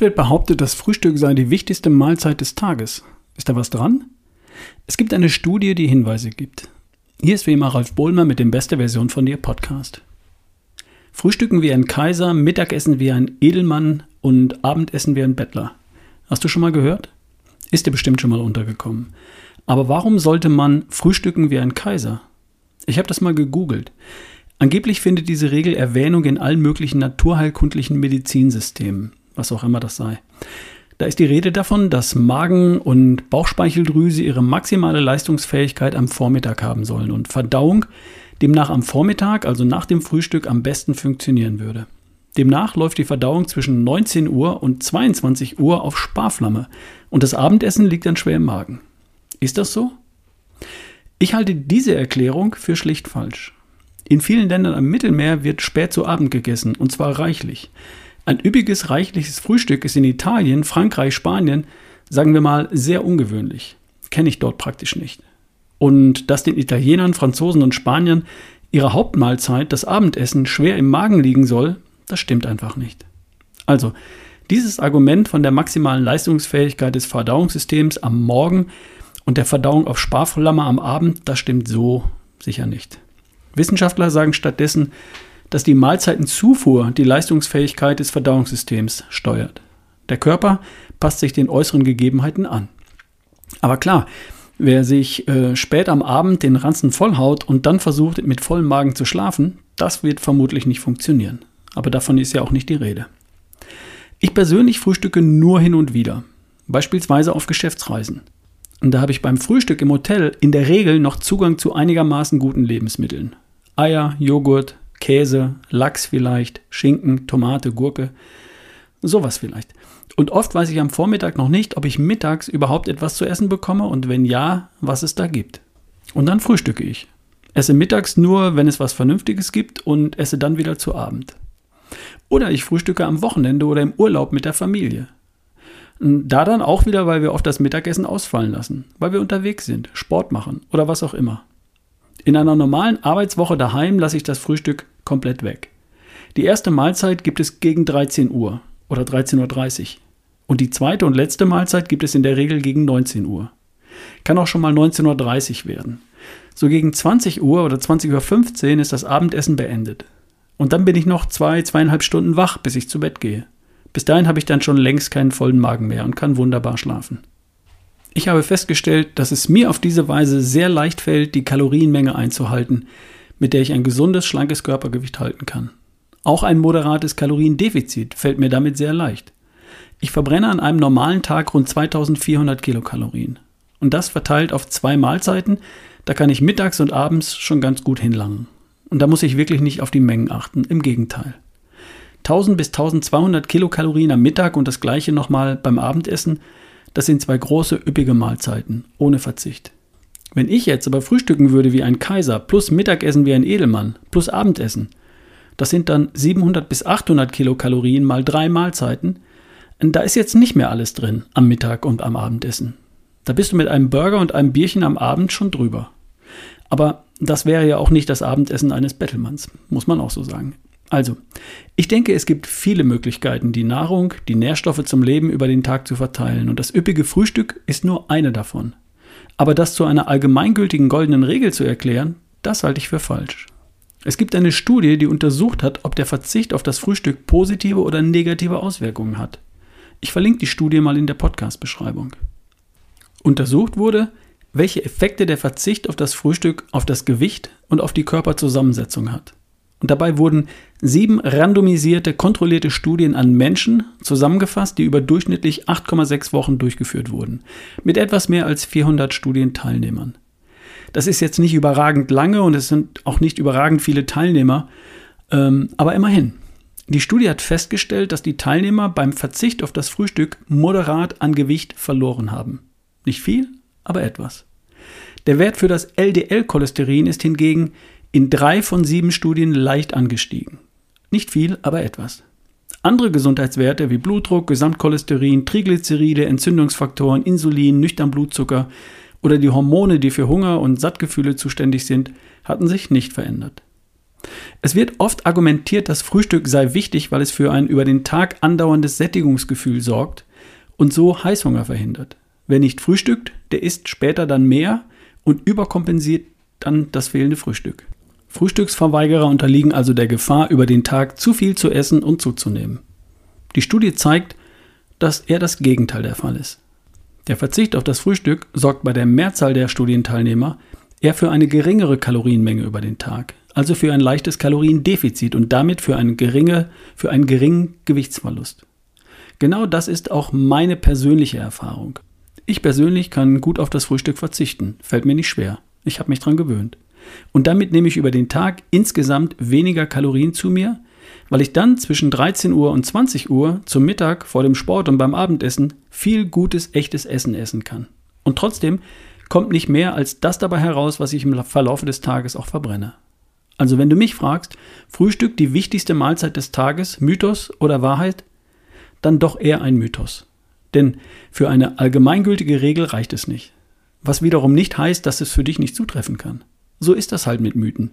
Wird behauptet, das Frühstück sei die wichtigste Mahlzeit des Tages. Ist da was dran? Es gibt eine Studie, die Hinweise gibt. Hier ist wie immer Ralf Bohlmer mit dem Beste Version von dir Podcast. Frühstücken wie ein Kaiser, Mittagessen wie ein Edelmann und Abendessen wie ein Bettler. Hast du schon mal gehört? Ist dir bestimmt schon mal untergekommen. Aber warum sollte man frühstücken wie ein Kaiser? Ich habe das mal gegoogelt. Angeblich findet diese Regel Erwähnung in allen möglichen naturheilkundlichen Medizinsystemen was auch immer das sei. Da ist die Rede davon, dass Magen- und Bauchspeicheldrüse ihre maximale Leistungsfähigkeit am Vormittag haben sollen und Verdauung demnach am Vormittag, also nach dem Frühstück, am besten funktionieren würde. Demnach läuft die Verdauung zwischen 19 Uhr und 22 Uhr auf Sparflamme und das Abendessen liegt dann schwer im Magen. Ist das so? Ich halte diese Erklärung für schlicht falsch. In vielen Ländern am Mittelmeer wird spät zu Abend gegessen und zwar reichlich. Ein üppiges, reichliches Frühstück ist in Italien, Frankreich, Spanien, sagen wir mal, sehr ungewöhnlich. Kenne ich dort praktisch nicht. Und dass den Italienern, Franzosen und Spaniern ihre Hauptmahlzeit, das Abendessen, schwer im Magen liegen soll, das stimmt einfach nicht. Also, dieses Argument von der maximalen Leistungsfähigkeit des Verdauungssystems am Morgen und der Verdauung auf Sparflamme am Abend, das stimmt so sicher nicht. Wissenschaftler sagen stattdessen, dass die Mahlzeitenzufuhr die Leistungsfähigkeit des Verdauungssystems steuert. Der Körper passt sich den äußeren Gegebenheiten an. Aber klar, wer sich äh, spät am Abend den Ranzen vollhaut und dann versucht, mit vollem Magen zu schlafen, das wird vermutlich nicht funktionieren. Aber davon ist ja auch nicht die Rede. Ich persönlich frühstücke nur hin und wieder, beispielsweise auf Geschäftsreisen. Und da habe ich beim Frühstück im Hotel in der Regel noch Zugang zu einigermaßen guten Lebensmitteln. Eier, Joghurt, Käse, Lachs vielleicht, Schinken, Tomate, Gurke, sowas vielleicht. Und oft weiß ich am Vormittag noch nicht, ob ich mittags überhaupt etwas zu essen bekomme und wenn ja, was es da gibt. Und dann frühstücke ich. Esse mittags nur, wenn es was Vernünftiges gibt und esse dann wieder zu Abend. Oder ich frühstücke am Wochenende oder im Urlaub mit der Familie. Da dann auch wieder, weil wir oft das Mittagessen ausfallen lassen, weil wir unterwegs sind, Sport machen oder was auch immer. In einer normalen Arbeitswoche daheim lasse ich das Frühstück komplett weg. Die erste Mahlzeit gibt es gegen 13 Uhr oder 13.30 Uhr. Und die zweite und letzte Mahlzeit gibt es in der Regel gegen 19 Uhr. Kann auch schon mal 19.30 Uhr werden. So gegen 20 Uhr oder 20.15 Uhr ist das Abendessen beendet. Und dann bin ich noch zwei, zweieinhalb Stunden wach, bis ich zu Bett gehe. Bis dahin habe ich dann schon längst keinen vollen Magen mehr und kann wunderbar schlafen. Ich habe festgestellt, dass es mir auf diese Weise sehr leicht fällt, die Kalorienmenge einzuhalten, mit der ich ein gesundes, schlankes Körpergewicht halten kann. Auch ein moderates Kaloriendefizit fällt mir damit sehr leicht. Ich verbrenne an einem normalen Tag rund 2400 Kilokalorien. Und das verteilt auf zwei Mahlzeiten, da kann ich mittags und abends schon ganz gut hinlangen. Und da muss ich wirklich nicht auf die Mengen achten, im Gegenteil. 1000 bis 1200 Kilokalorien am Mittag und das gleiche nochmal beim Abendessen das sind zwei große, üppige Mahlzeiten, ohne Verzicht. Wenn ich jetzt aber frühstücken würde wie ein Kaiser, plus Mittagessen wie ein Edelmann, plus Abendessen, das sind dann 700 bis 800 Kilokalorien mal drei Mahlzeiten. Da ist jetzt nicht mehr alles drin am Mittag und am Abendessen. Da bist du mit einem Burger und einem Bierchen am Abend schon drüber. Aber das wäre ja auch nicht das Abendessen eines Bettelmanns, muss man auch so sagen. Also, ich denke, es gibt viele Möglichkeiten, die Nahrung, die Nährstoffe zum Leben über den Tag zu verteilen, und das üppige Frühstück ist nur eine davon. Aber das zu einer allgemeingültigen goldenen Regel zu erklären, das halte ich für falsch. Es gibt eine Studie, die untersucht hat, ob der Verzicht auf das Frühstück positive oder negative Auswirkungen hat. Ich verlinke die Studie mal in der Podcast-Beschreibung. Untersucht wurde, welche Effekte der Verzicht auf das Frühstück auf das Gewicht und auf die Körperzusammensetzung hat. Und dabei wurden sieben randomisierte, kontrollierte Studien an Menschen zusammengefasst, die über durchschnittlich 8,6 Wochen durchgeführt wurden, mit etwas mehr als 400 Studienteilnehmern. Das ist jetzt nicht überragend lange und es sind auch nicht überragend viele Teilnehmer, ähm, aber immerhin. Die Studie hat festgestellt, dass die Teilnehmer beim Verzicht auf das Frühstück moderat an Gewicht verloren haben. Nicht viel, aber etwas. Der Wert für das LDL-Cholesterin ist hingegen in drei von sieben Studien leicht angestiegen. Nicht viel, aber etwas. Andere Gesundheitswerte wie Blutdruck, Gesamtcholesterin, Triglyceride, Entzündungsfaktoren, Insulin, nüchtern Blutzucker oder die Hormone, die für Hunger und Sattgefühle zuständig sind, hatten sich nicht verändert. Es wird oft argumentiert, das Frühstück sei wichtig, weil es für ein über den Tag andauerndes Sättigungsgefühl sorgt und so Heißhunger verhindert. Wer nicht frühstückt, der isst später dann mehr und überkompensiert dann das fehlende Frühstück. Frühstücksverweigerer unterliegen also der Gefahr, über den Tag zu viel zu essen und zuzunehmen. Die Studie zeigt, dass eher das Gegenteil der Fall ist. Der Verzicht auf das Frühstück sorgt bei der Mehrzahl der Studienteilnehmer eher für eine geringere Kalorienmenge über den Tag, also für ein leichtes Kaloriendefizit und damit für, eine geringe, für einen geringen Gewichtsverlust. Genau das ist auch meine persönliche Erfahrung. Ich persönlich kann gut auf das Frühstück verzichten, fällt mir nicht schwer. Ich habe mich daran gewöhnt. Und damit nehme ich über den Tag insgesamt weniger Kalorien zu mir, weil ich dann zwischen 13 Uhr und 20 Uhr zum Mittag vor dem Sport und beim Abendessen viel gutes, echtes Essen essen kann. Und trotzdem kommt nicht mehr als das dabei heraus, was ich im Verlauf des Tages auch verbrenne. Also wenn du mich fragst, Frühstück die wichtigste Mahlzeit des Tages, Mythos oder Wahrheit, dann doch eher ein Mythos. Denn für eine allgemeingültige Regel reicht es nicht. Was wiederum nicht heißt, dass es für dich nicht zutreffen kann. So ist das halt mit Mythen.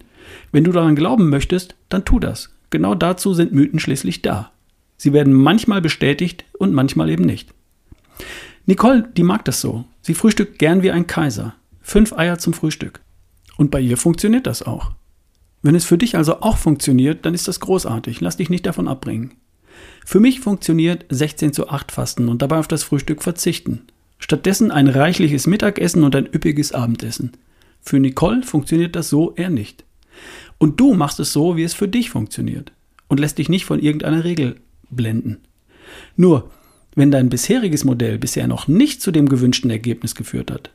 Wenn du daran glauben möchtest, dann tu das. Genau dazu sind Mythen schließlich da. Sie werden manchmal bestätigt und manchmal eben nicht. Nicole, die mag das so. Sie frühstückt gern wie ein Kaiser. Fünf Eier zum Frühstück. Und bei ihr funktioniert das auch. Wenn es für dich also auch funktioniert, dann ist das großartig. Lass dich nicht davon abbringen. Für mich funktioniert 16 zu 8 Fasten und dabei auf das Frühstück verzichten. Stattdessen ein reichliches Mittagessen und ein üppiges Abendessen. Für Nicole funktioniert das so eher nicht. Und du machst es so, wie es für dich funktioniert und lässt dich nicht von irgendeiner Regel blenden. Nur, wenn dein bisheriges Modell bisher noch nicht zu dem gewünschten Ergebnis geführt hat,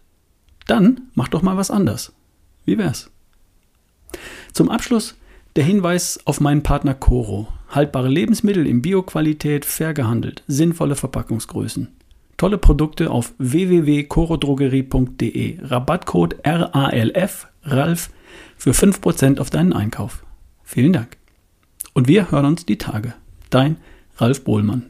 dann mach doch mal was anders. Wie wär's? Zum Abschluss der Hinweis auf meinen Partner Coro. Haltbare Lebensmittel in Bioqualität, fair gehandelt, sinnvolle Verpackungsgrößen. Tolle Produkte auf www.corodrogerie.de. Rabattcode RALF, RALF, für 5% auf deinen Einkauf. Vielen Dank. Und wir hören uns die Tage. Dein Ralf Bohlmann.